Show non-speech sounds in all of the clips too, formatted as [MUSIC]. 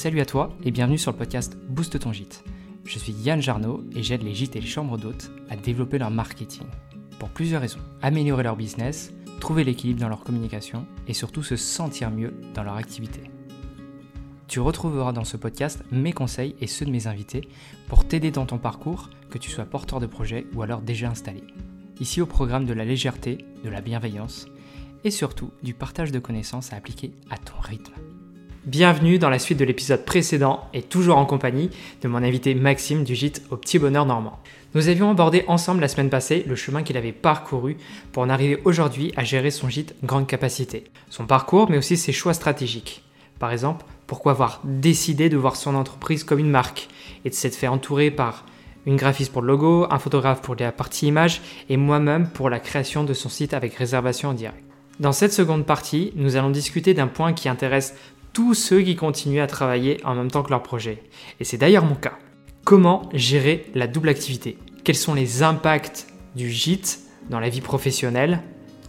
Salut à toi et bienvenue sur le podcast Booste ton gîte. Je suis Yann Jarno et j'aide les gîtes et les chambres d'hôtes à développer leur marketing. Pour plusieurs raisons. Améliorer leur business, trouver l'équilibre dans leur communication et surtout se sentir mieux dans leur activité. Tu retrouveras dans ce podcast mes conseils et ceux de mes invités pour t'aider dans ton parcours, que tu sois porteur de projet ou alors déjà installé. Ici au programme de la légèreté, de la bienveillance et surtout du partage de connaissances à appliquer à ton rythme. Bienvenue dans la suite de l'épisode précédent et toujours en compagnie de mon invité Maxime du gîte au Petit Bonheur Normand. Nous avions abordé ensemble la semaine passée le chemin qu'il avait parcouru pour en arriver aujourd'hui à gérer son gîte grande capacité. Son parcours mais aussi ses choix stratégiques. Par exemple, pourquoi avoir décidé de voir son entreprise comme une marque et de s'être fait entourer par une graphiste pour le logo, un photographe pour la partie image et moi-même pour la création de son site avec réservation en direct. Dans cette seconde partie, nous allons discuter d'un point qui intéresse tous ceux qui continuent à travailler en même temps que leur projet. Et c'est d'ailleurs mon cas. Comment gérer la double activité? Quels sont les impacts du gîte dans la vie professionnelle?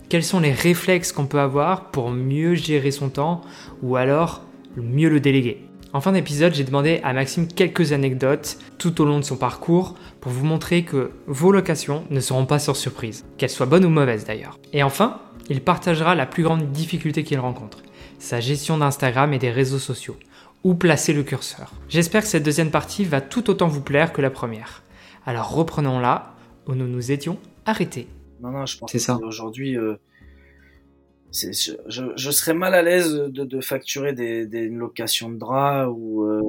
Quels sont les réflexes qu'on peut avoir pour mieux gérer son temps ou alors mieux le déléguer? En fin d'épisode, j'ai demandé à Maxime quelques anecdotes tout au long de son parcours pour vous montrer que vos locations ne seront pas sur surprise, qu'elles soient bonnes ou mauvaises d'ailleurs. Et enfin, il partagera la plus grande difficulté qu'il rencontre, sa gestion d'Instagram et des réseaux sociaux. Où placer le curseur? J'espère que cette deuxième partie va tout autant vous plaire que la première. Alors reprenons là où nous nous étions arrêtés. Non, non, je pense que aujourd'hui, euh, je, je, serais mal à l'aise de, de facturer des, des locations de draps ou euh,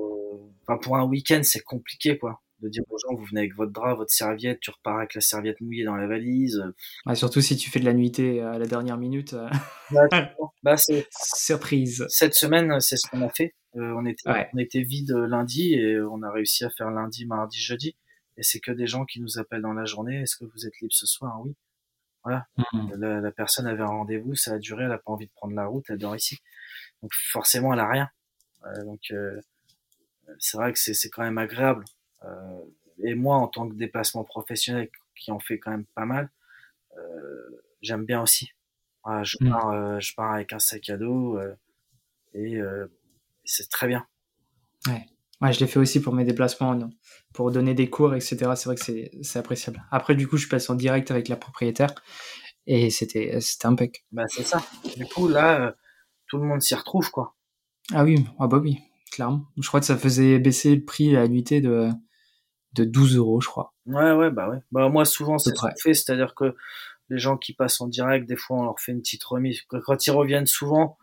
enfin pour un week-end c'est compliqué quoi de dire aux gens vous venez avec votre drap, votre serviette, tu repars avec la serviette mouillée dans la valise. Ouais, surtout si tu fais de la nuitée à la dernière minute. Euh. [LAUGHS] bah, c'est surprise. Cette semaine, c'est ce qu'on a fait. Euh, on était on était vide lundi et on a réussi à faire lundi, mardi, jeudi. Et c'est que des gens qui nous appellent dans la journée. Est-ce que vous êtes libre ce soir? Oui. Voilà. Mmh. La, la, personne avait un rendez-vous, ça a duré, elle a pas envie de prendre la route, elle dort ici. Donc forcément, elle a rien. Euh, donc euh, c'est vrai que c'est quand même agréable. Euh, et moi, en tant que déplacement professionnel qui en fait quand même pas mal, euh, j'aime bien aussi. Voilà, je, mmh. pars, euh, je pars avec un sac à dos et c'est très bien. Ouais. Ouais, je l'ai fait aussi pour mes déplacements, pour donner des cours, etc. C'est vrai que c'est appréciable. Après, du coup, je passe en direct avec la propriétaire et c'était impec. Bah, c'est ça. Du coup, là, euh, tout le monde s'y retrouve, quoi. Ah oui, ah bah oui, clairement. Je crois que ça faisait baisser le prix à la nuitée de, de 12 euros, je crois. Ouais, ouais, bah ouais. Bah, moi, souvent, c'est ce qu'on fait, c'est-à-dire que les gens qui passent en direct, des fois, on leur fait une petite remise. Quand ils reviennent souvent,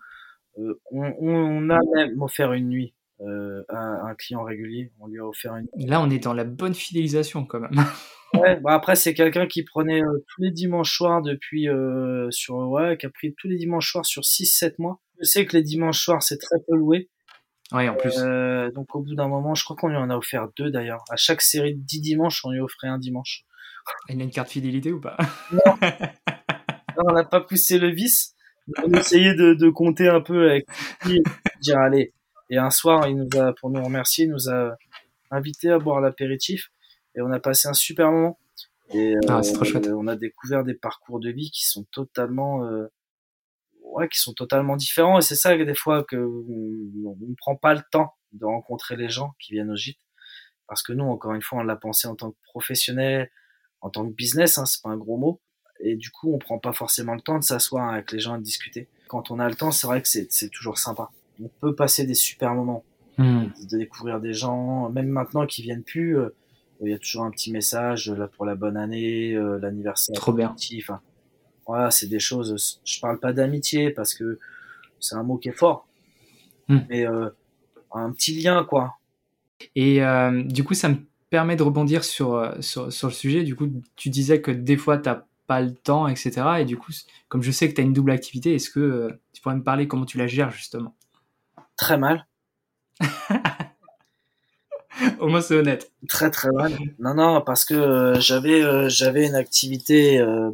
euh, on, on, a même offert une nuit euh, un client régulier. On lui a offert une. Là, on est dans la bonne fidélisation quand même. [LAUGHS] ouais, bah après, c'est quelqu'un qui prenait euh, tous les dimanches soirs depuis euh, sur ouais, qui a pris tous les dimanches soirs sur 6-7 mois. Je sais que les dimanches soirs, c'est très peu loué. Ouais, en plus. Euh, donc au bout d'un moment, je crois qu'on lui en a offert deux d'ailleurs. À chaque série de 10 dimanches, on lui offrait un dimanche. Il a une carte fidélité ou pas? [LAUGHS] Non. non. on n'a pas poussé le vice. On essayait de, de compter un peu avec lui, dire allez, et un soir, il nous a, pour nous remercier, il nous a invité à boire l'apéritif et on a passé un super moment. Et ah, trop chouette. on a découvert des parcours de vie qui sont totalement, euh, ouais, qui sont totalement différents. Et c'est ça que des fois que on ne prend pas le temps de rencontrer les gens qui viennent au gîte, parce que nous, encore une fois, on l'a pensé en tant que professionnel, en tant que business, hein, c'est pas un gros mot. Et du coup, on prend pas forcément le temps de s'asseoir avec les gens et de discuter. Quand on a le temps, c'est vrai que c'est toujours sympa on peut passer des super moments, hmm. de découvrir des gens, même maintenant qui viennent plus. Euh, il y a toujours un petit message là pour la bonne année, euh, l'anniversaire. Trop bien. Enfin, voilà, c'est des choses. Je parle pas d'amitié parce que c'est un mot qui est fort, hmm. mais euh, un petit lien quoi. Et du coup, ça me permet de rebondir sur, sur, sur le sujet. Du coup, tu disais que des fois, tu n'as pas le temps, etc. Et du coup, comme je sais que tu as une double activité, est-ce que tu pourrais me parler comment tu la gères justement? Très mal. [LAUGHS] Au moins c'est honnête. Très très mal. Non non parce que euh, j'avais euh, j'avais une activité euh,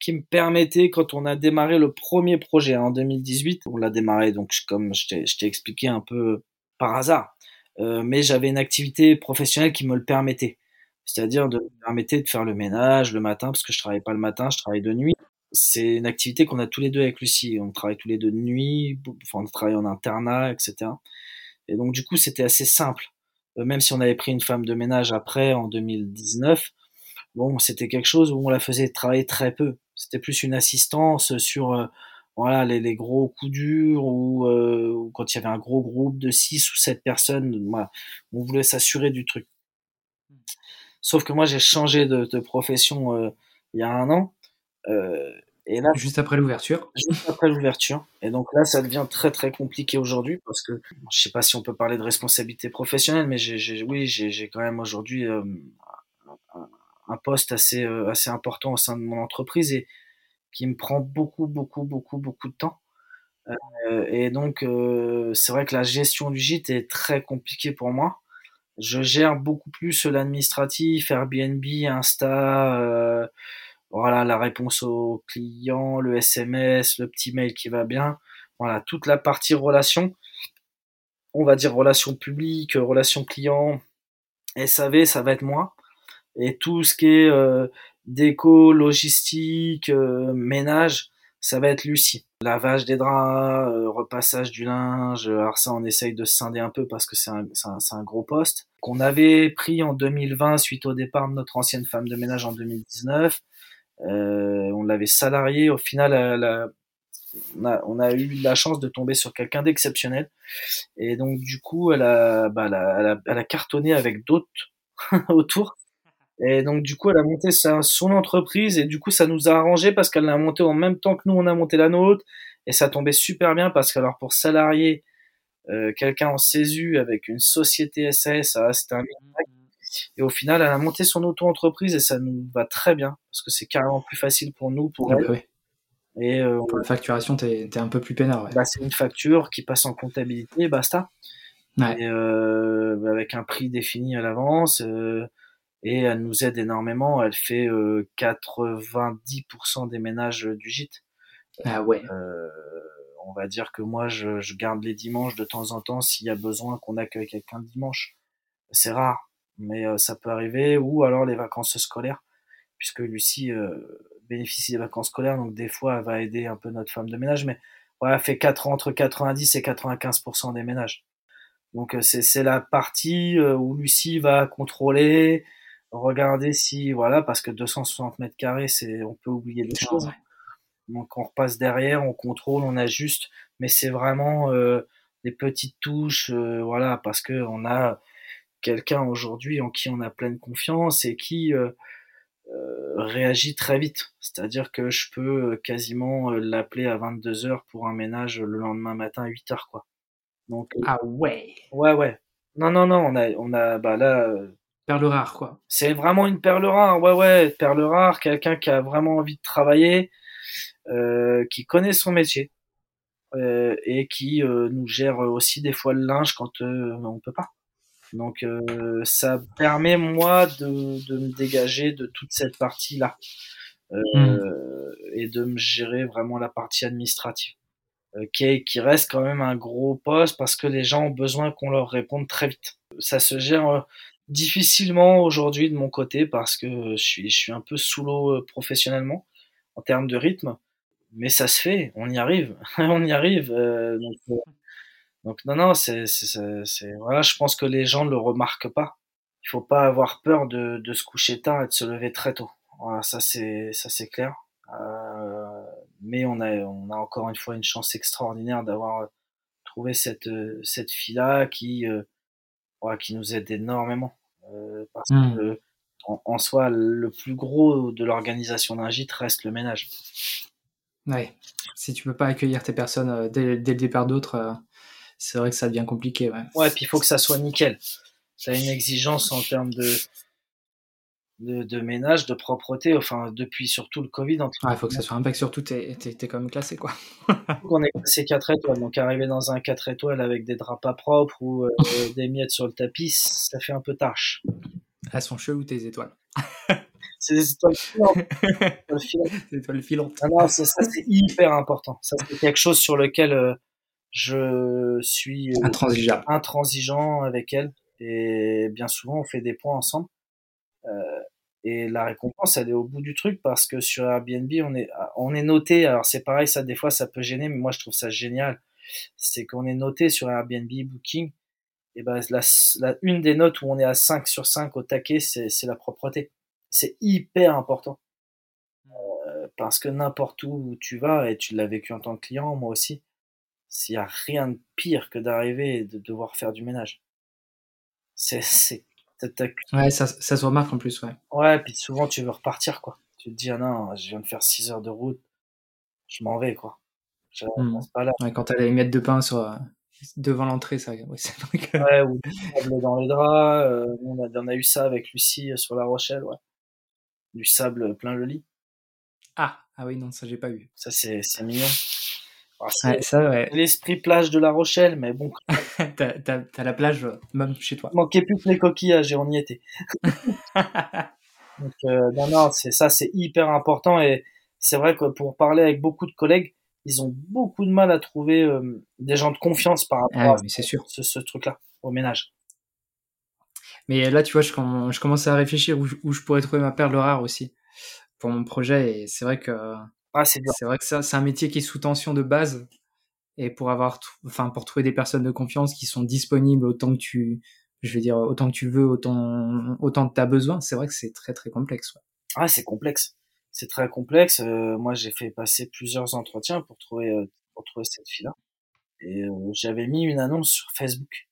qui me permettait quand on a démarré le premier projet en 2018, on l'a démarré donc comme je t'ai expliqué un peu par hasard, mais j'avais une activité professionnelle qui me le permettait. C'est-à-dire de me permettait de faire le ménage le matin parce que je travaillais pas le matin, je travaillais de nuit c'est une activité qu'on a tous les deux avec Lucie. On travaille tous les deux de nuit, enfin, on travaille en internat, etc. Et donc du coup, c'était assez simple. même si on avait pris une femme de ménage après en 2019, bon, c'était quelque chose où on la faisait travailler très peu. C'était plus une assistance sur voilà les, les, gros coups durs ou, ou, quand il y avait un gros groupe de 6 ou 7 personnes, voilà, on voulait s'assurer du truc. Sauf que moi, j'ai changé de, de profession euh, il y a un an. Euh, et là, juste après l'ouverture. Juste après l'ouverture. Et donc là, ça devient très très compliqué aujourd'hui parce que je sais pas si on peut parler de responsabilité professionnelle, mais j'ai, oui, j'ai, quand même aujourd'hui euh, un, poste assez euh, assez important au sein de mon entreprise et qui me prend beaucoup beaucoup beaucoup beaucoup de temps. Euh, et donc c'est vrai que la gestion du gîte est très compliquée pour moi. Je gère beaucoup plus l'administratif, Airbnb, Insta, euh, voilà la réponse aux clients, le SMS, le petit mail qui va bien, voilà toute la partie relation, on va dire relations publiques, relations clients, SAV, ça va être moi, et tout ce qui est euh, déco, logistique, euh, ménage, ça va être Lucie. Lavage des draps, euh, repassage du linge, alors ça on essaye de scinder un peu parce que c'est un, un, un, gros poste. Qu'on avait pris en 2020 suite au départ de notre ancienne femme de ménage en 2019. Euh, on l'avait salarié, au final on, a, on, a, eu la chance de tomber sur quelqu'un d'exceptionnel. Et donc du coup elle a, bah, elle a, elle a cartonné avec d'autres [LAUGHS] autour. Et donc du coup, elle a monté sa, son entreprise et du coup, ça nous a arrangé parce qu'elle l'a monté en même temps que nous, on a monté la nôtre. Et ça tombait super bien parce que alors pour salarier euh, quelqu'un en CESU avec une société SAS, c'était un et au final, elle a monté son auto-entreprise et ça nous va très bien parce que c'est carrément plus facile pour nous, pour ah bah Et euh, pour la facturation, t'es es un peu plus peinard. Ouais. Bah, c'est une facture qui passe en comptabilité, basta. Ouais. Et euh, avec un prix défini à l'avance. Euh, et elle nous aide énormément. Elle fait 90% euh, des ménages du gîte. Ah ouais. Euh, on va dire que moi, je, je, garde les dimanches de temps en temps s'il y a besoin qu'on accueille quelqu'un le dimanche. C'est rare, mais euh, ça peut arriver. Ou alors les vacances scolaires, puisque Lucie bénéficie des vacances scolaires, donc des fois, elle va aider un peu notre femme de ménage. Mais voilà, elle fait 4, entre 90 et 95% des ménages. Donc c'est la partie où Lucie va contrôler, regarder si voilà parce que 260 mètres carrés c'est on peut oublier des choses. donc on repasse derrière on contrôle on ajuste. Mais c'est vraiment euh, des petites touches euh, voilà parce que on a quelqu'un aujourd'hui en qui on a pleine confiance et qui euh, réagit très vite. C'est-à-dire que je peux quasiment l'appeler à 22 heures pour un ménage le lendemain matin à 8 heures quoi. Donc ah ouais. ouais ouais. Non non non on a on a bah là perle rare, quoi. C'est vraiment une perle rare, ouais, ouais, perle rare, quelqu'un qui a vraiment envie de travailler, euh, qui connaît son métier euh, et qui euh, nous gère aussi des fois le linge quand on peut pas. Donc ça permet moi de, de, me dégager de toute cette partie là hmm. et de me gérer vraiment la partie administrative. Qui, qui, reste quand même un gros poste parce que les gens ont besoin qu'on leur réponde très vite. Ça se gère difficilement aujourd'hui de mon côté parce que je suis, je suis un peu sous l'eau euh, professionnellement en termes de rythme, mais ça se fait, on y arrive, [LAUGHS] on y arrive. Euh, donc, euh, donc, non, non, c'est, voilà, je pense que les gens ne le remarquent pas. Il faut pas avoir peur de, de se coucher tard et de se lever très tôt. Voilà, ça c'est, ça c'est clair. Euh, mais on a, on a encore une fois une chance extraordinaire d'avoir trouvé cette, cette fille-là qui, voilà, qui nous aide énormément. Euh, parce mmh. que en, soi, le plus gros de l'organisation d'un gîte reste le ménage. Ouais. Si tu peux pas accueillir tes personnes euh, dès, dès le départ d'autres, euh, c'est vrai que ça devient compliqué. Ouais, ouais puis il faut que ça soit nickel. Ça a une exigence en termes de, de, de, ménage, de propreté, enfin, depuis surtout le Covid. Il faut que ça soit un bac, surtout, t'es es, quand même classé, quoi. [LAUGHS] on est classé 4 étoiles, donc arriver dans un 4 étoiles avec des draps pas propres ou euh, [LAUGHS] des miettes sur le tapis, ça fait un peu tâche. Elles sont ou tes étoiles [LAUGHS] C'est des étoiles filantes. des étoiles filantes. Ah non, ça, c'est hyper important. Ça, c'est quelque chose sur lequel euh, je suis euh, intransigeant. intransigeant avec elle. Et bien souvent, on fait des points ensemble. Euh, et la récompense, elle est au bout du truc parce que sur Airbnb, on est, on est noté. Alors c'est pareil, ça des fois ça peut gêner, mais moi je trouve ça génial. C'est qu'on est noté sur Airbnb Booking et ben la, la, une des notes où on est à 5 sur 5 au taquet, c'est la propreté. C'est hyper important. Euh, parce que n'importe où tu vas, et tu l'as vécu en tant que client, moi aussi, s'il n'y a rien de pire que d'arriver et de devoir faire du ménage. C'est, c'est, ouais, ça, ça se remarque en plus, ouais. Ouais, puis souvent tu veux repartir, quoi. Tu te dis, ah non, je viens de faire 6 heures de route, je m'en vais, quoi. Je mmh. pas là. Ouais, quand t'as les miettes de pain sur, euh, devant l'entrée, ça. Ouais, que... ouais, ou dans les draps. Euh, on, a, on, a, eu ça avec Lucie euh, sur La Rochelle, ouais. Du sable plein le lit. Ah, ah oui, non, ça j'ai pas eu. Ça c'est mignon. Ah, ouais. l'esprit plage de La Rochelle, mais bon. [LAUGHS] t'as as, la plage même chez toi. Manquait plus que les coquillages et on y était. [LAUGHS] Donc, euh, non, non, c'est ça, c'est hyper important et c'est vrai que pour parler avec beaucoup de collègues, ils ont beaucoup de mal à trouver euh, des gens de confiance par rapport ah, à sûr. ce, truc-là, au ménage. Mais là, tu vois, je, je commence à réfléchir où, je pourrais trouver ma perle rare aussi pour mon projet. Et c'est vrai que ah, c'est vrai que c'est un métier qui est sous tension de base. Et pour avoir, enfin, pour trouver des personnes de confiance qui sont disponibles autant que tu, je vais dire, autant que tu veux, autant, autant que tu as besoin, c'est vrai que c'est très, très complexe. Ah, c'est complexe c'est très complexe. Euh, moi, j'ai fait passer plusieurs entretiens pour trouver, euh, pour trouver cette fille-là. Et euh, j'avais mis une annonce sur Facebook.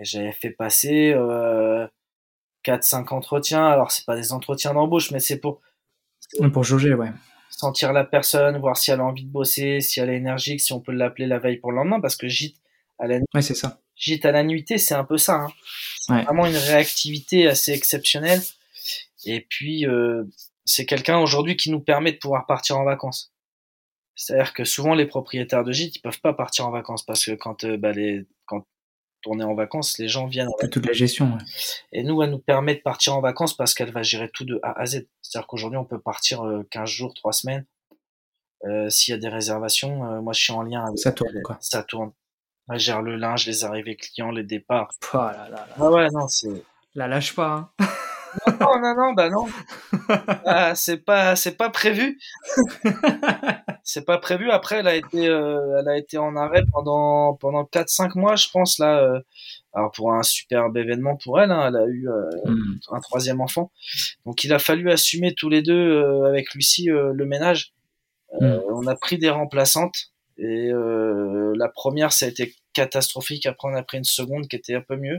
Et j'avais fait passer euh, 4-5 entretiens. Alors, c'est pas des entretiens d'embauche, mais c'est pour... Pour jauger, ouais. Sentir la personne, voir si elle a envie de bosser, si elle est énergique, si on peut l'appeler la veille pour le lendemain, parce que gîte à la ouais, c'est ça. Gîte à la nuitée, c'est un peu ça. Hein. C'est vraiment une réactivité assez exceptionnelle et puis, euh, c'est quelqu'un aujourd'hui qui nous permet de pouvoir partir en vacances. C'est-à-dire que souvent, les propriétaires de gîtes, ils peuvent pas partir en vacances parce que quand, euh, bah, les, quand on est en vacances, les gens viennent. Toute la gestion. Et nous, elle nous permet de partir en vacances parce qu'elle va gérer tout de A à Z. C'est-à-dire qu'aujourd'hui, on peut partir 15 euh, jours, 3 semaines. Euh, S'il y a des réservations, moi, je suis en lien avec. Ça tourne, quoi. Ça tourne. Elle gère le linge, les arrivées clients, les départs. Oh là là là. Ah ouais, non, c'est. La lâche pas. Hein. [LAUGHS] Non, non, non, bah non. [LAUGHS] Ah, c'est pas, c'est pas prévu. c'est pas prévu. Après, elle a été, euh, elle a été en arrêt pendant pendant quatre cinq mois, je pense là. Euh, alors pour un superbe événement pour elle, hein, elle a eu euh, hmm. un troisième enfant. Donc il a fallu assumer tous les deux avec Lucie le ménage. Hmm. On a pris des remplaçantes et la première ça a été catastrophique. Après on a pris une seconde qui était un peu mieux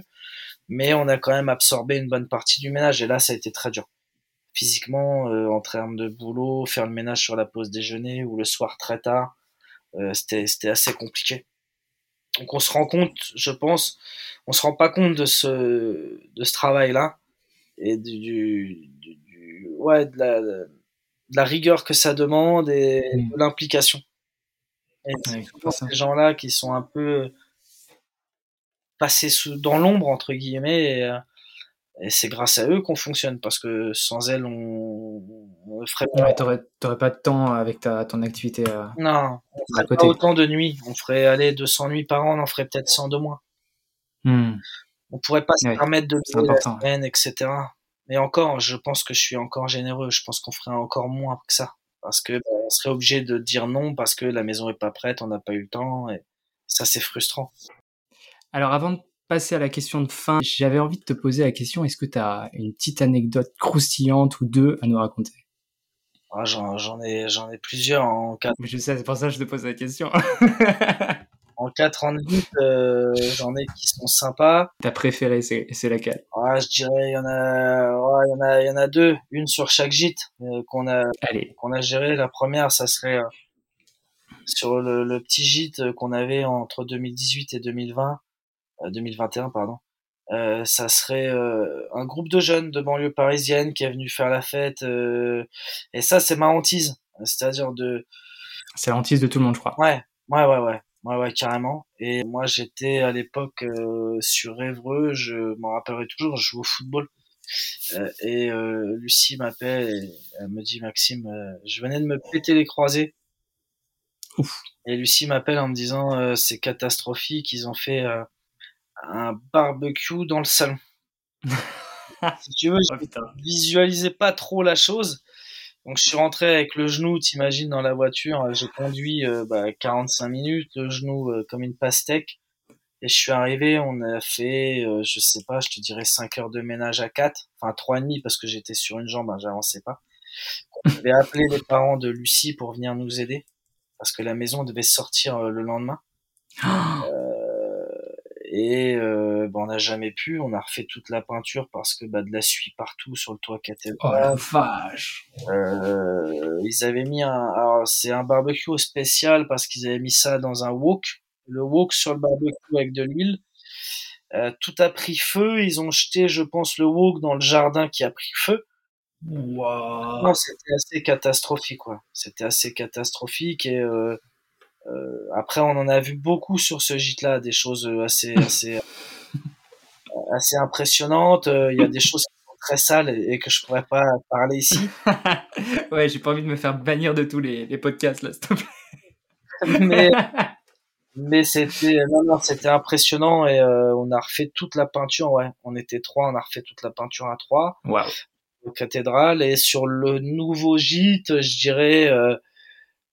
mais on a quand même absorbé une bonne partie du ménage et là ça a été très dur. Physiquement euh, en termes de boulot faire le ménage sur la pause déjeuner ou le soir très tard euh, c'était c'était assez compliqué. Donc on se rend compte je pense on se rend pas compte de ce de ce travail là et du, du, ouais de la, de la rigueur que ça demande et mmh. de l'implication. Et ces gens là qui sont un peu passer sous, dans l'ombre entre guillemets et, euh, et c'est grâce à eux qu'on fonctionne parce que sans elles on, on ferait pas. ouais, t'aurais, pas de temps avec ta ton activité euh, non on ferait pas autant de nuits. On ferait aller 200 nuits par an on en ferait peut-être 100 de moins. Hmm. on pourrait pas se permettre de la semaine etc mais encore je pense que je suis encore généreux. Je pense qu'on ferait encore moins que ça. Parce que bah, on serait obligé de dire non parce que la maison est pas prête on n'a pas eu le temps et ça c'est frustrant alors avant de passer à la question de fin, j'avais envie de te poser la question, est-ce que tu as une petite anecdote croustillante ou deux à nous raconter? Ah, J'en ai, j'en ai plusieurs en quatre. Je sais, c'est pour ça que je te pose la question. en quatre ans de euh, j'en ai qui sont sympas. Ta préférée, c'est, laquelle? Ah, Je dirais, il y en a, il y en a, il y en a deux, une sur chaque gîte euh, qu'on a, qu'on a géré. La première, ça serait euh, sur le, le, petit gîte qu'on avait entre 2018 et 2020 2021 euh, pardon. Euh, ça serait euh, un groupe de jeunes de banlieue parisienne qui est venu faire la fête. et ça, c'est ma hantise. C'est-à-dire de. C'est l'hantise de tout le monde, je crois. Ouais, ouais, ouais, ouais. Ouais, ouais, carrément. Et moi, j'étais à l'époque sur Évreux, je m'en rappellerai toujours, je joue au football. et Lucie m'appelle et elle me dit Maxime, je venais de me péter les croisés. Ouf. Et Lucie m'appelle en me disant c'est catastrophique, ils ont fait un barbecue dans le salon. [LAUGHS] si tu veux, oh, je visualisais pas trop la chose. Donc je suis rentré avec le genou, t'imagines, dans la voiture. J'ai conduit euh, bah, 45 minutes, le genou euh, comme une pastèque. Et je suis arrivé, on a fait, euh, je sais pas, je te dirais 5 heures de ménage à 4, enfin trois et demi parce que j'étais sur une jambe, hein, j'avançais pas. On avait appelé les parents de Lucie pour venir nous aider parce que la maison devait sortir euh, le lendemain. euh, [GASPS] et euh, bah, on n'a jamais pu. On a refait toute la peinture parce que bah, de la suie partout sur le toit cathédral. Oh la vache euh, Ils avaient mis un, alors c'est un barbecue spécial parce qu'ils avaient mis ça dans un wok. Le wok sur le barbecue avec de l'huile. Euh, tout a pris feu. Ils ont jeté, je pense, le wok dans le jardin qui a pris feu. Wow. Non, c'était assez catastrophique, quoi. C'était assez catastrophique et euh, après on en a vu beaucoup sur ce gîte-là, des choses assez [LAUGHS] assez assez impressionnantes. Il y a des choses qui sont très sales et, que je pourrais pas parler ici. [LAUGHS] ouais, j'ai pas envie de me faire bannir de tous les, les podcasts là, s'il te plaît. [LAUGHS] mais mais c'était non non c'était impressionnant et euh, on a refait toute la peinture. Ouais, on était trois, on a refait toute la peinture à trois. Wow cathédrale et sur le nouveau gîte je dirais euh,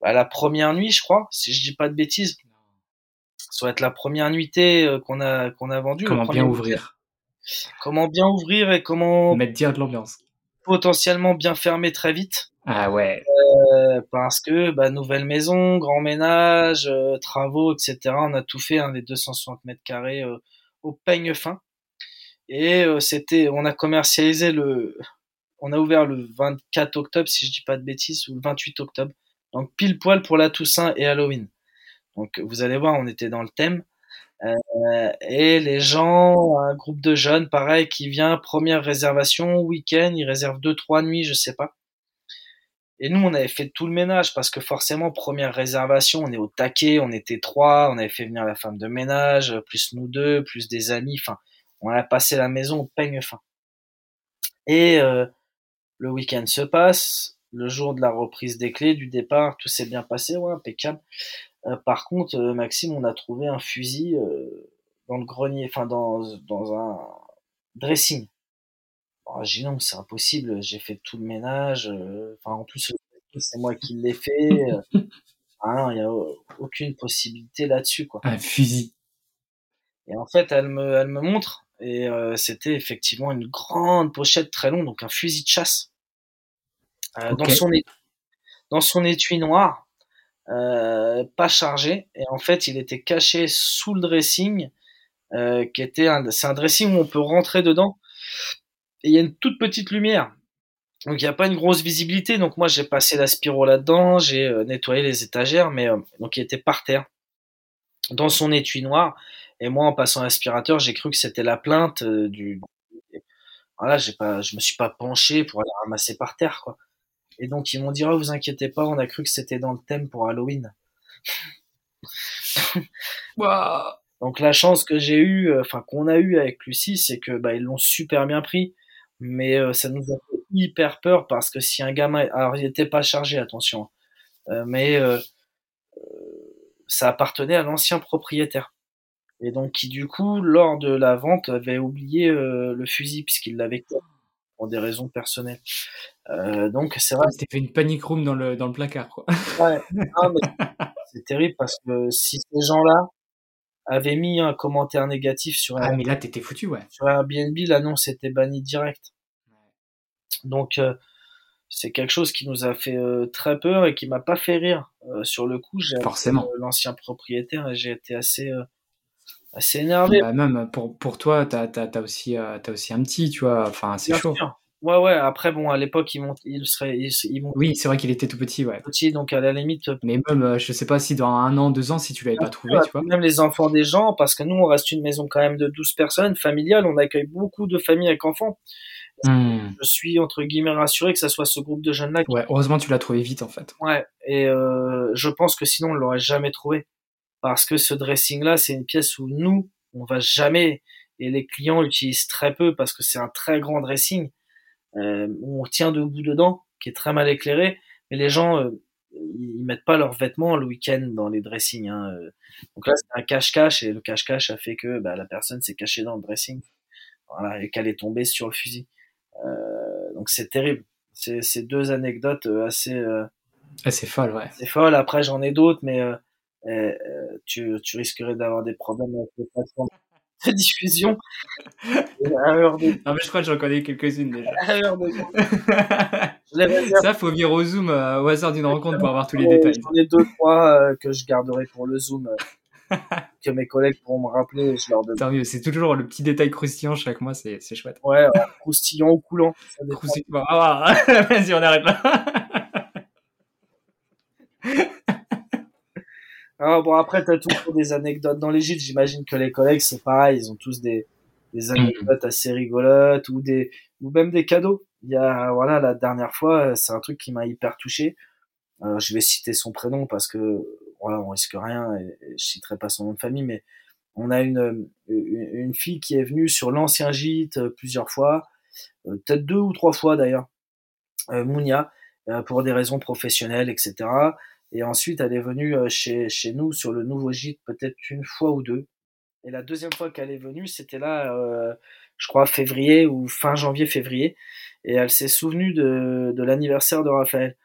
bah, la première nuit je crois si je dis pas de bêtises. Ça va être la première nuitée euh, qu'on a qu'on a vendue comment bien ouvrir. Comment bien ouvrir et comment mettre dire de l'ambiance. potentiellement bien fermer très vite. Ah ouais. Euh, parce que bah, nouvelle maison grand ménage euh, travaux etc on a tout fait hein, les 260 mètres carrés euh, au peigne fin. Et c'était on a commercialisé le on a ouvert le 24 octobre, si je dis pas de bêtises, ou le 28 octobre. Donc pile poil pour la Toussaint et Halloween. Donc vous allez voir, on était dans le thème. Euh, et les gens, un groupe de jeunes, pareil, qui vient, première réservation, week-end, ils réservent deux, trois nuits, je sais pas. Et nous, on avait fait tout le ménage parce que forcément, première réservation, on est au taquet, on était trois, on avait fait venir la femme de ménage, plus nous deux, plus des amis, enfin, on a passé la maison au peigne fin. Et euh, le week-end se passe, le jour de la reprise des clés, du départ, tout s'est bien passé, ouais, impeccable. Euh, par contre, euh, Maxime, on a trouvé un fusil euh, dans le grenier, enfin dans, dans un dressing. Oh, j'ai non, c'est impossible, j'ai fait tout le ménage, enfin en plus c'est moi qui l'ai fait. [LAUGHS] ah non, il n'y a aucune possibilité là-dessus, quoi. Un fusil. Et en fait, elle me, elle me montre, et c'était effectivement une grande pochette très longue, donc un fusil de chasse. Euh, okay. dans, son étui, dans son étui noir, euh, pas chargé, et en fait il était caché sous le dressing, euh, qui était un, c'est un dressing où on peut rentrer dedans, et il y a une toute petite lumière. Donc il n'y a pas une grosse visibilité, donc moi j'ai passé l'aspiro là-dedans, j'ai euh, nettoyé les étagères, mais euh, donc il était par terre, dans son étui noir, et moi, en passant l'aspirateur, j'ai cru que c'était la plainte euh, du. Voilà, j'ai pas, je me suis pas penché pour aller ramasser par terre, quoi. Et donc ils m'ont dit, oh, vous inquiétez pas, on a cru que c'était dans le thème pour Halloween. [LAUGHS] wow. Donc la chance que j'ai eue, euh, enfin qu'on a eu avec Lucie, c'est que bah ils l'ont super bien pris, mais euh, ça nous a fait hyper peur parce que si un gamin, alors il était pas chargé, attention, euh, mais euh, ça appartenait à l'ancien propriétaire et donc qui du coup lors de la vente avait oublié le fusil puisqu'il l'avait pour des raisons personnelles. Euh, donc c'est vrai. C'était fait une panic room dans le dans le placard quoi. Ouais. [LAUGHS] C'est terrible parce que si ces gens-là avaient mis un commentaire négatif sur ah mais là t'étais foutu ouais. Sur Airbnb l'annonce était bannie direct. Donc euh, c'est quelque chose qui nous a fait euh, très peur et qui m'a pas fait rire euh, sur le coup. J'ai forcément l'ancien propriétaire et j'ai été assez assez énervé. Bah, même pour, pour toi, t'as as, aussi, euh, as aussi un petit, tu vois. Enfin, c'est chaud. Sûr. Ouais, ouais. Après, bon, à l'époque, il, monte, il serait. Il, il monte oui, c'est vrai qu'il était tout petit, ouais. Petit, donc à la limite. Mais même, euh, je sais pas si dans un an, deux ans, si tu l'avais pas trouvé, tu vois. Même les enfants des gens, parce que nous, on reste une maison quand même de 12 personnes, familiale. On accueille beaucoup de familles avec enfants. Mmh. Je suis entre guillemets rassuré que ça soit ce groupe de jeunes-là. Qui... Ouais, heureusement, tu l'as trouvé vite, en fait. Ouais. Et euh, je pense que sinon, on l'aurait jamais trouvé. Parce que ce dressing-là, c'est une pièce où nous, on va jamais et les clients l'utilisent très peu parce que c'est un très grand dressing euh, on tient debout dedans qui est très mal éclairé mais les gens euh, ils mettent pas leurs vêtements le week-end dans les dressings hein. donc là c'est un cache-cache et le cache-cache a fait que bah, la personne s'est cachée dans le dressing. Voilà et qu'elle est tombée sur le fusil. Euh, donc c'est terrible. C'est, c'est deux anecdotes assez assez folles ouais. c'est folle après j'en ai d'autres mais euh, tu, tu risquerais d'avoir des problèmes avec les plateformes de diffusion. [LAUGHS] Non, mais je crois que j'en connais quelques-unes déjà. [LAUGHS] [LAUGHS] Ça, faut venir au Zoom euh, au hasard d'une rencontre pour avoir tous les détails. J'en ai deux, trois euh, que je garderai pour le Zoom, euh, que mes collègues pourront me rappeler. Je leur Tant mieux, c'est toujours le petit détail croustillant chaque mois, c'est chouette. Ouais, croustillant ou coulant. Croustillant. Ah, Vas-y, on arrête là. Ah, bon, après, t'as toujours des anecdotes dans les gîtes. J'imagine que les collègues, c'est pareil. Ils ont tous des, des anecdotes assez rigolotes ou des, ou même des cadeaux. Il y a, voilà, la dernière fois, c'est un truc qui m'a hyper touché. Euh, je vais citer son prénom parce que, voilà, on risque rien et, je citerai pas son nom de famille, mais on a une, une, fille qui est venue sur l'ancien gîte euh, plusieurs fois, euh, peut-être deux ou trois fois d'ailleurs, euh, Mounia, euh, pour des raisons professionnelles, etc. Et ensuite, elle est venue euh, chez, chez nous sur le nouveau gîte peut-être une fois ou deux. Et la deuxième fois qu'elle est venue, c'était là, euh, je crois, février ou fin janvier-février. Et elle s'est souvenue de, de l'anniversaire de Raphaël.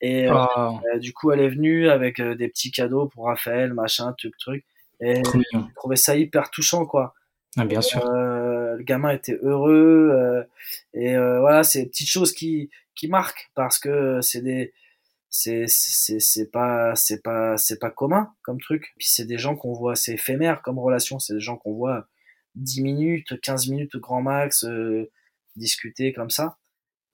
Et euh, oh. du coup, elle est venue avec des petits cadeaux pour Raphaël, machin, truc, truc. Et je trouvais ça hyper touchant, quoi. Ah, bien sûr. le gamin était heureux. et voilà, c'est des petites choses qui, qui marquent parce que c'est des c'est c'est c'est pas c'est pas c'est pas commun comme truc. Puis c'est des gens qu'on voit c'est éphémère comme relation. C'est des gens qu'on voit 10 minutes 15 minutes grand max euh, discuter comme ça.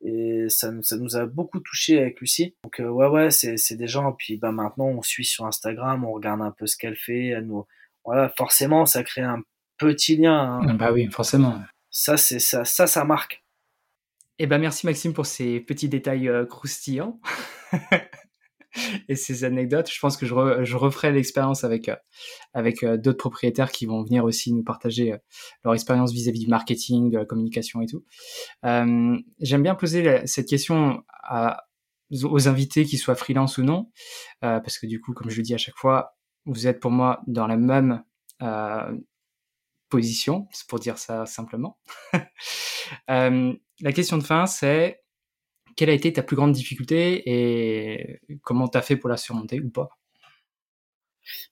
Et ça, ça nous a beaucoup touché avec Lucie. Donc euh, ouais ouais c'est c'est des gens. Puis bah maintenant on suit sur Instagram on regarde un peu ce qu'elle fait. Elle nous voilà forcément ça crée un petit lien hein. bah oui forcément. Ça c'est ça ça ça marque eh ben merci Maxime pour ces petits détails euh, croustillants [LAUGHS] et ces anecdotes. Je pense que je, referai l'expérience avec euh, avec euh, d'autres propriétaires qui vont venir aussi nous partager leur expérience vis-à-vis du marketing, de la communication et tout. J'aime bien poser cette question aux invités, qu'ils soient freelance ou non, parce que du coup, comme je le dis à chaque fois, vous êtes pour moi dans la même position, c'est pour dire ça simplement. [LAUGHS] la question de fin, c'est quelle a été ta plus grande difficulté et comment tu as fait pour la surmonter ou pas?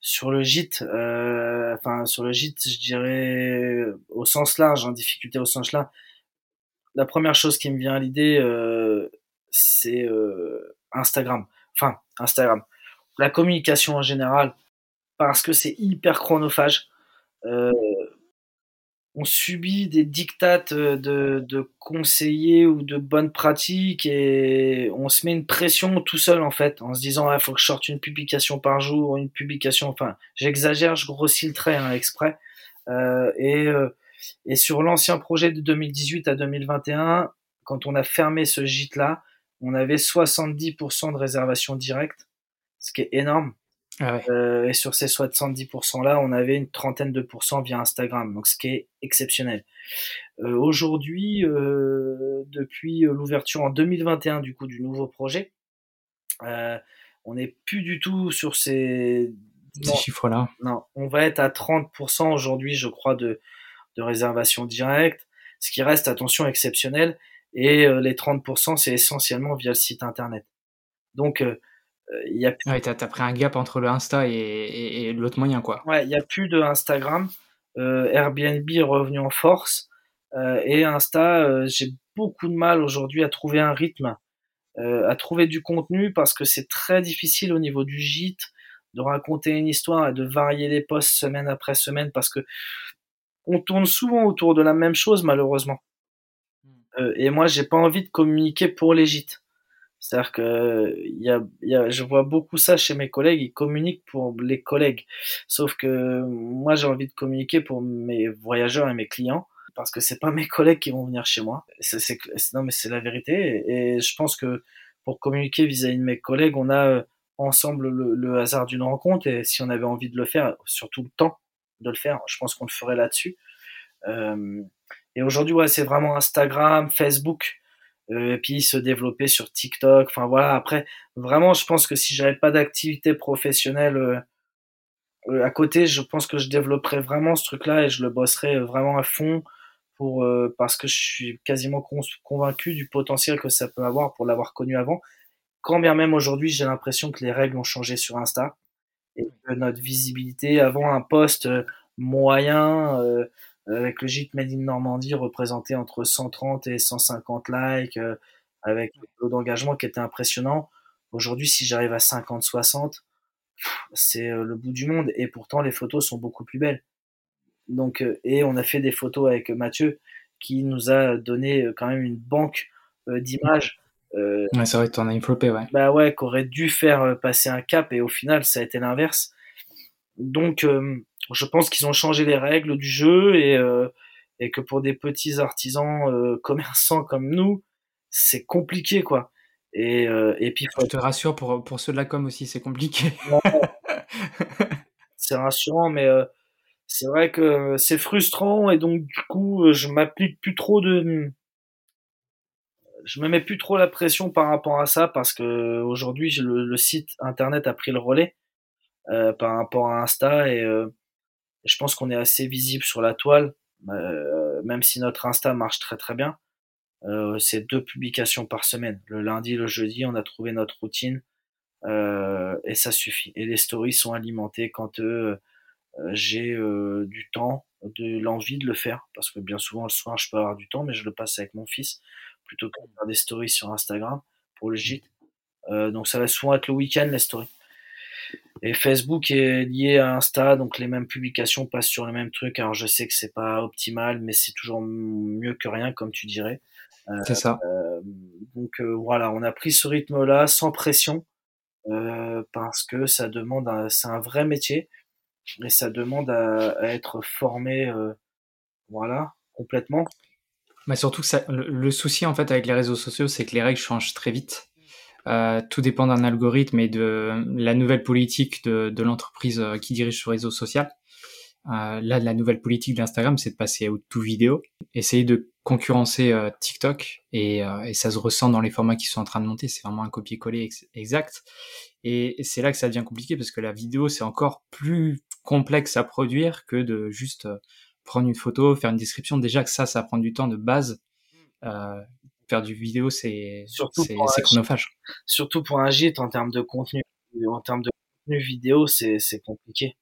Sur le gîte, euh, enfin sur le gîte, je dirais au sens large, hein, difficulté au sens large. La première chose qui me vient à l'idée, euh, c'est euh, Instagram. Enfin Instagram, la communication en général, parce que c'est hyper chronophage. On subit des dictates euh, de, conseillers ou de bonnes pratiques et on se met une pression tout seul en fait en se disant il faut que je sorte une publication par jour une publication enfin j'exagère je grossis le trait hein, exprès. Euh, et, euh, et sur l'ancien projet de 2018 à 2021 quand on a fermé ce gîte là on avait 70% de réservations directes ce qui est énorme ah euh, et sur ces 70% là, on avait une trentaine de pourcents via Instagram, donc ce qui est exceptionnel. Euh, Aujourd'hui, euh, depuis l'ouverture en 2021 du coup du nouveau projet, euh, on n'est plus du tout sur ces, ces chiffres-là. Non, on va être à 30% aujourd'hui, je crois, de, de réservation directe, ce qui reste, attention, exceptionnel. Et euh, les 30%, c'est essentiellement via le site internet. Donc il y a plus... ouais, t'as, pris un gap entre le Insta et, l'autre moyen, quoi. Ouais, il y a plus de Instagram. Euh, Airbnb est revenu en force. Euh, et Insta, euh, j'ai beaucoup de mal aujourd'hui à trouver un rythme, à trouver du contenu parce que c'est très difficile au niveau du gîte de raconter une histoire et de varier les posts semaine après semaine parce que on tourne souvent autour de la même chose malheureusement. Hmm. Et moi, j'ai pas envie de communiquer pour les gîtes. C'est-à-dire que y a, y a, je vois beaucoup ça chez mes collègues, ils communiquent pour les collègues. Sauf que moi, j'ai envie de communiquer pour mes voyageurs et mes clients parce que c'est pas mes collègues qui vont venir chez moi. C'est, non, mais c'est la vérité. Et, je pense que pour communiquer vis-à-vis de mes collègues, on a euh, ensemble le, le hasard d'une rencontre. Et si on avait envie de le faire, surtout le temps de le faire, je pense qu'on le ferait là-dessus. Euh, et aujourd'hui, ouais, c'est vraiment Instagram, Facebook et puis se développer sur TikTok. Enfin voilà, après, vraiment, je pense que si j'avais pas d'activité professionnelle euh, euh, à côté, je pense que je développerais vraiment ce truc-là et je le bosserais vraiment à fond pour parce que je suis quasiment convaincu du potentiel que ça peut avoir pour l'avoir connu avant. Quand bien même aujourd'hui, j'ai l'impression que les règles ont changé sur Insta et que notre visibilité, avant un poste moyen, avec le gîte Made in Normandie représenté entre 130 et 150 likes, avec le taux d'engagement qui était impressionnant. Aujourd'hui, si j'arrive à 50-60, c'est le bout du monde. Et pourtant, les photos sont beaucoup plus belles. Donc, et on a fait des photos avec Mathieu qui nous a donné quand même une banque d'images euh, ouais, c'est vrai que t'en as flopé, ouais. Bah ouais, qu'aurait dû faire euh, passer un cap et au final, ça a été l'inverse. Donc, euh, je pense qu'ils ont changé les règles du jeu et, euh, et que pour des petits artisans commerçants comme nous, c'est compliqué, quoi. Et, et puis, je te rassure, pour, pour ceux de la com aussi, c'est compliqué. c'est rassurant, mais c'est vrai que c'est frustrant et donc, du coup, je m'applique plus trop de je me mets plus trop la pression par rapport à ça parce que aujourd'hui le, le, site internet a pris le relais euh, par rapport à Insta et euh, je pense qu'on est assez visible sur la toile, euh, même si notre Insta marche très très bien. Euh, c'est deux publications par semaine, le lundi, le jeudi, on a trouvé notre routine euh, et ça suffit. Et les stories sont alimentées quand j'ai du temps, de l'envie de le faire parce que bien souvent le soir je peux avoir du temps, mais je le passe avec mon fils plutôt que de faire des stories sur Instagram pour le gîte. Donc ça va souvent être le week-end les stories. Et Facebook est lié à Insta, donc les mêmes publications passent sur le même truc. Alors je sais que c'est pas optimal, mais c'est toujours mieux que rien, comme tu dirais. Euh, c'est ça. Euh, donc voilà, on a pris ce rythme-là sans pression parce que ça demande, c'est un vrai métier et ça demande à, à être formé, voilà, complètement. Mais surtout, ça, le, souci en fait avec les réseaux sociaux, c'est que les règles changent très vite. Euh, tout dépend d'un algorithme et de la nouvelle politique de, de l'entreprise euh, qui dirige ce réseau social. Euh, là, la nouvelle politique d'Instagram, c'est de passer au tout vidéo, essayer de concurrencer euh, TikTok, et, euh, et, ça se ressent dans les formats qui sont en train de monter. C'est vraiment un copier-coller exact. Et c'est là que ça devient compliqué parce que la vidéo, c'est encore plus complexe à produire que de juste prendre une photo, faire une description. Déjà que ça, ça prend du temps de base. Euh, faire du vidéo, c'est c'est chronophage. Surtout pour un gîte en termes de contenu, en termes de contenu vidéo, c'est compliqué.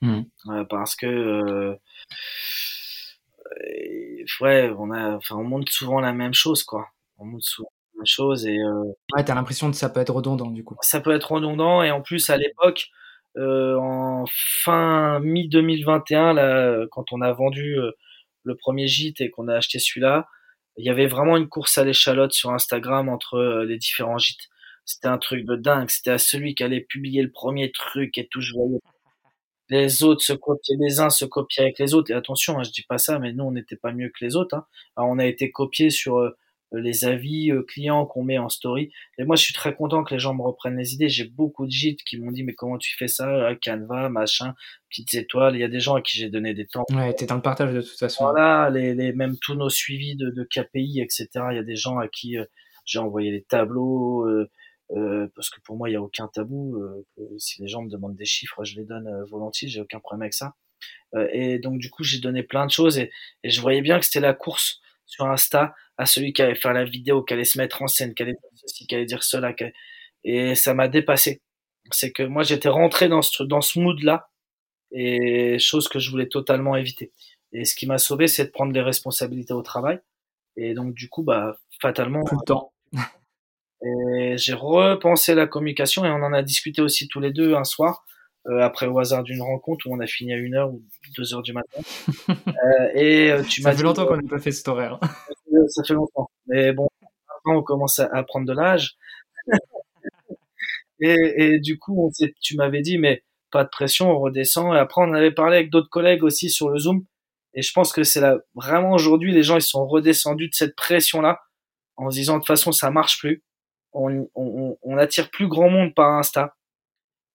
Mmh. parce que euh, ouais, on a, enfin, on montre souvent la même chose, quoi. On montre souvent la même chose et euh, ouais, t'as l'impression que ça peut être redondant du coup. Ça peut être redondant et en plus à l'époque, euh, en fin mi 2021 là quand on a vendu euh, le premier gîte et qu'on a acheté celui-là il y avait vraiment une course à l'échalote sur Instagram entre euh, les différents gîtes. C'était un truc de dingue. C'était à celui qui allait publier le premier truc et tout je voyais. Les autres se copiaient les uns se copiaient avec les autres. Et attention hein, je dis pas ça mais nous on n'était pas mieux que les autres hein. On a été copiés sur euh, les avis euh, clients qu'on met en story. Et moi, je suis très content que les gens me reprennent les idées. J'ai beaucoup de gîtes qui m'ont dit, mais comment tu fais ça? Canva, machin, petites étoiles. Il y a des gens à qui j'ai donné des temps. Ouais, t'es dans le partage de toute façon. Voilà, les, les, même tous nos suivis de, de KPI, etc. Il y a des gens à qui euh, j'ai envoyé les tableaux, euh, parce que pour moi, il n'y a aucun tabou. si les gens me demandent des chiffres, je les donne volontiers. J'ai aucun problème avec ça. et donc, du coup, j'ai donné plein de choses et, et je voyais bien que c'était la course sur Insta à celui qui allait faire la vidéo, qui allait se mettre en scène, qui allait dire ceci, qui allait dire cela. Et ça m'a dépassé. C'est que moi, j'étais rentré dans ce, dans ce mood-là, et chose que je voulais totalement éviter. Et ce qui m'a sauvé, c'est de prendre des responsabilités au travail. Et donc, du coup, bah, fatalement. Tout le temps. [LAUGHS] et j'ai repensé la communication et on en a discuté aussi tous les deux un soir. Euh, après au hasard d'une rencontre où on a fini à 1h ou 2h du matin. [LAUGHS] euh, et euh, tu m'as Ça fait longtemps qu'on n'a pas fait cet horaire. [LAUGHS] Ça fait longtemps. Mais bon, maintenant on commence à, prendre de l'âge. [LAUGHS] et, et, du coup, on tu m'avais dit, mais pas de pression, on redescend. Et après, on avait parlé avec d'autres collègues aussi sur le Zoom. Et je pense que c'est là, vraiment aujourd'hui, les gens, ils sont redescendus de cette pression-là en se disant, de toute façon, ça marche plus. On, on, on attire plus grand monde par Insta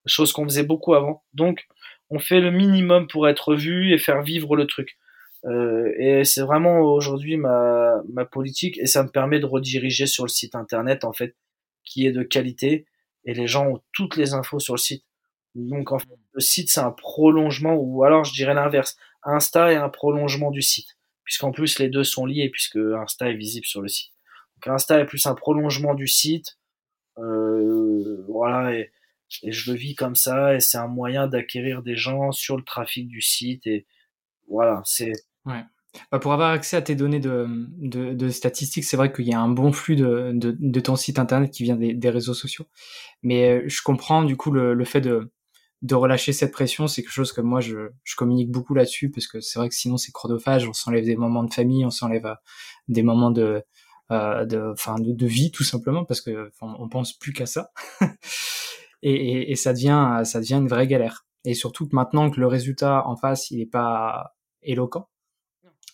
chose qu'on faisait beaucoup avant. Donc, on fait le minimum pour être vu et faire vivre le truc. Euh, et c'est vraiment aujourd'hui ma, ma politique et ça me permet de rediriger sur le site internet en fait qui est de qualité et les gens ont toutes les infos sur le site. Donc en fait, le site c'est un prolongement ou alors je dirais l'inverse. Insta est un prolongement du site puisqu'en plus les deux sont liés puisque Insta est visible sur le site. Donc Insta est plus un prolongement du site. Euh, voilà et je le vis comme ça et c'est un moyen d'acquérir des gens sur le trafic du site et voilà, c'est. Ouais. Bah pour avoir accès à tes données de, de, de statistiques, c'est vrai qu'il y a un bon flux de, de, de, ton site internet qui vient des, des réseaux sociaux. Mais euh, je comprends du coup le, le fait de, de relâcher cette pression, c'est quelque chose que moi je, je communique beaucoup là-dessus parce que c'est vrai que sinon c'est chronophage, on s'enlève des moments de famille, on s'enlève euh, des moments de, euh, de, enfin de, de, vie tout simplement parce que on pense plus qu'à ça [LAUGHS] et, et, et, ça devient ça devient une vraie galère. Et surtout que maintenant que le résultat en face il est pas éloquent,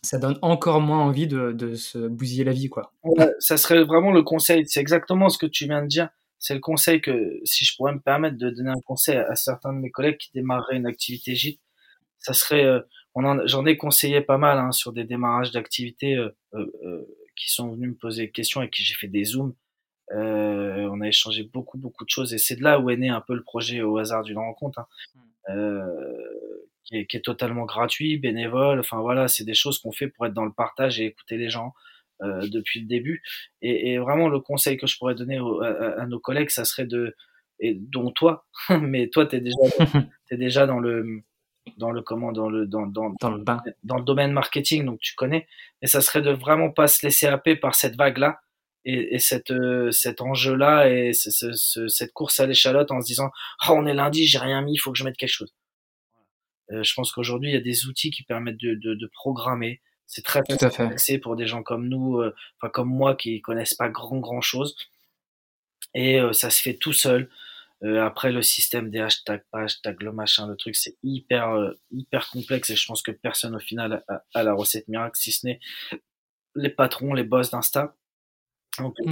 ça donne encore moins envie de, de se bousiller la vie, quoi. ça serait vraiment le conseil. C'est exactement ce que tu viens de dire. C'est le conseil que, si je pourrais me permettre de donner un conseil à, certains de mes collègues qui démarreraient une activité gîte, ça serait, euh, j'en ai conseillé pas mal hein, sur des démarrages d'activités euh, euh, euh, qui sont venus me poser des questions et qui j'ai fait des zooms. Euh, on a échangé beaucoup beaucoup de choses et c'est de là où est né un peu le projet au hasard d'une rencontre. Hein. Hmm. Euh, qui est, qui est, totalement gratuit, bénévole. Enfin voilà, c'est des choses qu'on fait pour être dans le partage et écouter les gens euh, depuis le début. Et, et, vraiment, le conseil que je pourrais donner à, à, nos collègues, ça serait de, et dont toi, [LAUGHS] mais toi, t'es déjà, [LAUGHS] es déjà dans le dans le comment dans le dans, dans, dans le bain. dans le domaine marketing donc tu connais et ça serait de vraiment pas se laisser happer par cette vague là et, et cette euh, cet enjeu là et ce, ce, cette course à l'échalote en se disant oh on est lundi j'ai rien mis il faut que je mette quelque chose euh, je pense qu'aujourd'hui, il y a des outils qui permettent de, de, de programmer. C'est très facile pour des gens comme nous, euh, enfin comme moi, qui connaissent pas grand grand chose. Et euh, ça se fait tout seul. après, le système des hashtags, pas hashtags, le machin, le truc, c'est hyper hyper complexe et je pense que personne au final a, la recette miracle, si ce n'est les patrons, les boss d'Insta.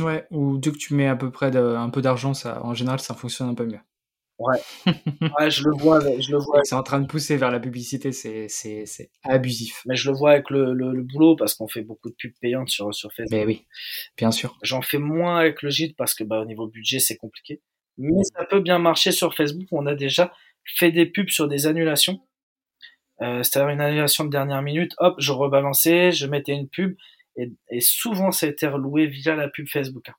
Ouais, ou dès que tu mets à peu près de, un peu d'argent, ça, en général, ça fonctionne un peu mieux. Ouais. [LAUGHS] ouais, je le vois, je le vois. C'est en train de pousser vers la publicité, c'est, c'est, c'est abusif. Mais je le vois avec le, le, boulot parce qu'on fait beaucoup de pubs payantes sur, sur Facebook. Mais oui, bien sûr. J'en fais moins avec le gîte parce que, bah, au niveau budget, c'est compliqué. Mais ça peut bien marcher sur Facebook. On a déjà fait des pubs sur des annulations. Euh, c'est-à-dire une annulation de dernière minute. Hop, je rebalançais, je mettais une pub. Et, et souvent, ça a été reloué via la pub Facebook. Hein.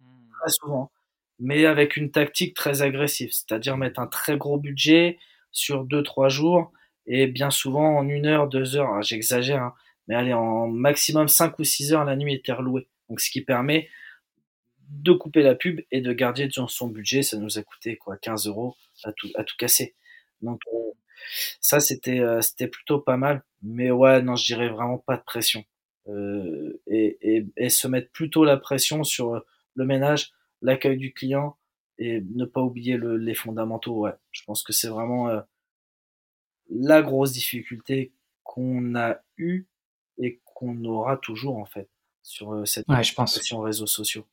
Hmm. Très souvent mais avec une tactique très agressive, c'est-à-dire mettre un très gros budget sur deux trois jours et bien souvent en une heure, deux heures, j'exagère, hein, mais allez en maximum cinq ou six heures la nuit était relouée. Donc ce qui permet de couper la pub et de garder dans son budget, ça nous a coûté quoi 15 euros à tout à tout casser. Donc euh, ça c'était euh, c'était plutôt pas mal, mais ouais non je dirais vraiment pas de pression euh, et, et, et se mettre plutôt la pression sur le ménage l'accueil du client et ne pas oublier le, les fondamentaux. Ouais, je pense que c'est vraiment euh, la grosse difficulté qu'on a eu et qu'on aura toujours en fait sur euh, cette ouais, je pense. réseaux sociaux.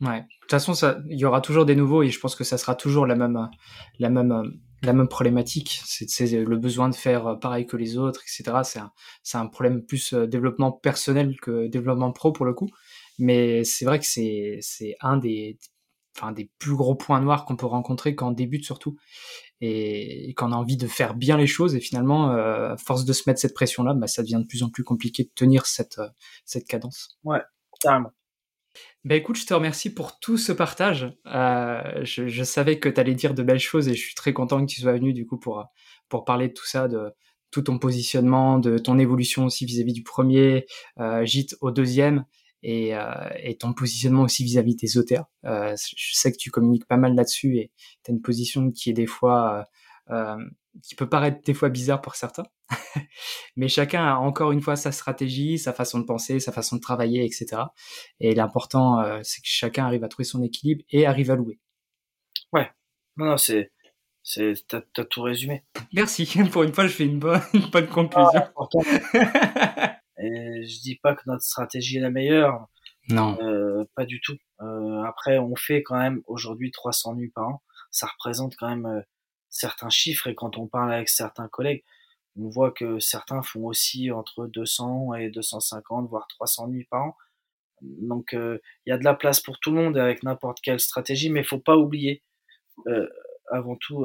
Ouais. De toute façon, il y aura toujours des nouveaux et je pense que ça sera toujours la même, la même, la même problématique. C'est le besoin de faire pareil que les autres, etc. C'est un, un problème plus euh, développement personnel que développement pro pour le coup. Mais c'est vrai que c'est, un des, enfin, des plus gros points noirs qu'on peut rencontrer quand on débute surtout. Et, quand on a envie de faire bien les choses. Et finalement, euh, force de se mettre cette pression-là, bah, ça devient de plus en plus compliqué de tenir cette, euh, cette cadence. Ouais, carrément. Ben écoute, je te remercie pour tout ce partage. Euh, je, savais que tu allais dire de belles choses et je suis très content que tu sois venu du coup pour, pour parler de tout ça, de tout ton positionnement, de ton évolution aussi vis-à-vis du premier euh, gîte au deuxième et, euh, et ton positionnement aussi vis-à-vis des auteurs. Euh, je sais que tu communiques pas mal là-dessus et tu une position qui est des fois euh, qui peut paraître des fois bizarre pour certains, [LAUGHS] mais chacun a encore une fois sa stratégie, sa façon de penser, sa façon de travailler, etc. Et l'important, euh, c'est que chacun arrive à trouver son équilibre et arrive à louer. Ouais, non, non, c'est, c'est, t'as, as tout résumé. Merci. [LAUGHS] Pour une fois, je fais une bonne, une bonne conclusion. Ah, [LAUGHS] Et je dis pas que notre stratégie est la meilleure. Non. Euh, pas du tout. Euh, après, on fait quand même aujourd'hui 300 nuits par an. Ça représente quand même certains chiffres et quand on parle avec certains collègues, on voit que certains font aussi entre 200 et 250, voire 300 nuits par an. Donc, il y a de la place pour tout le monde avec n'importe quelle stratégie, mais il faut pas oublier avant tout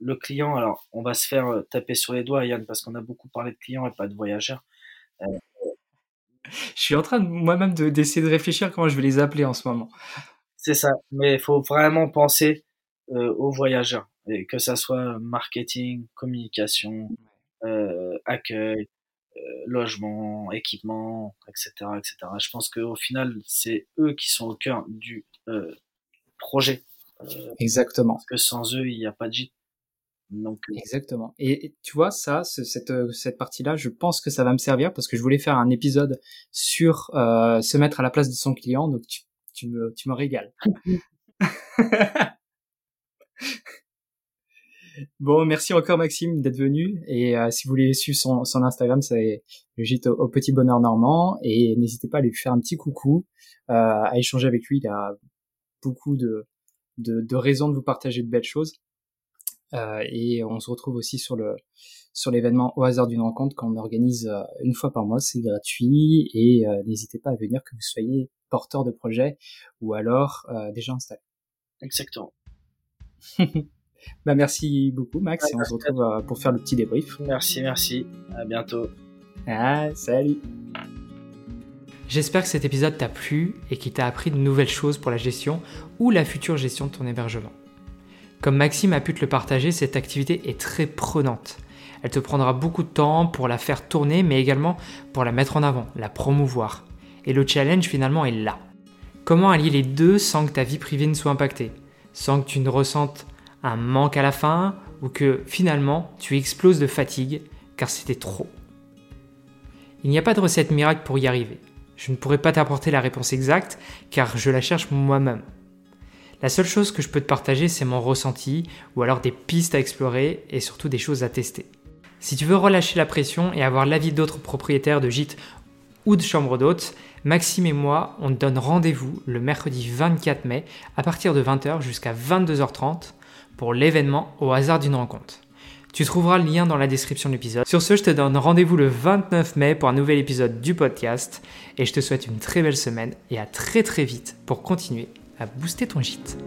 le client. Alors, on va se faire taper sur les doigts, Yann, parce qu'on a beaucoup parlé de clients et pas de voyageurs. Je suis en train moi-même d'essayer de, réfléchir comment je vais les appeler en ce moment. C'est ça, mais il faut vraiment penser aux voyageurs, et que ça soit marketing, communication, accueil, logement, équipement, etc., etc. Je pense qu'au final, c'est eux qui sont au cœur du projet. Exactement. Parce que sans eux, il n'y a pas de gîte. Donc, Exactement. Et, tu vois, ça, cette, cette partie-là, je pense que ça va me servir parce que je voulais faire un épisode sur euh, se mettre à la place de son client. Donc, tu, tu, me, tu me régales. [LAUGHS] bon, merci encore Maxime d'être venu. Et euh, si vous voulez suivre son, son Instagram, c'est le gîte au, Petit Bonheur Normand. Et n'hésitez pas à lui faire un petit coucou, euh, à échanger avec lui. Il a beaucoup de, de, de raisons de vous partager de belles choses. Euh, et on se retrouve aussi sur le sur l'événement au hasard d'une rencontre qu'on organise euh, une fois par mois. C'est gratuit et euh, n'hésitez pas à venir que vous soyez porteur de projet ou alors déjà installé. Exactement. [LAUGHS] bah merci beaucoup Max et on se retrouve pour faire le petit débrief. Merci, merci. À bientôt. Ah, salut. J'espère que cet épisode t'a plu et qu'il t'a appris de nouvelles choses pour la gestion ou la future gestion de ton hébergement. Comme Maxime a pu te le partager, cette activité est très prenante. Elle te prendra beaucoup de temps pour la faire tourner, mais également pour la mettre en avant, la promouvoir. Et le challenge finalement est là. Comment allier les deux sans que ta vie privée ne soit impactée? Sans que tu ne ressentes un manque à la fin ou que finalement tu exploses de fatigue car c'était trop. Il n'y a pas de recette miracle pour y arriver. Je ne pourrais pas t'apporter la réponse exacte car je la cherche moi-même. La seule chose que je peux te partager, c'est mon ressenti, ou alors des pistes à explorer et surtout des choses à tester. Si tu veux relâcher la pression et avoir l'avis d'autres propriétaires de gîtes ou de chambres d'hôtes, Maxime et moi, on te donne rendez-vous le mercredi 24 mai à partir de 20h jusqu'à 22h30 pour l'événement au hasard d'une rencontre. Tu trouveras le lien dans la description de l'épisode. Sur ce, je te donne rendez-vous le 29 mai pour un nouvel épisode du podcast et je te souhaite une très belle semaine et à très très vite pour continuer à booster ton gîte.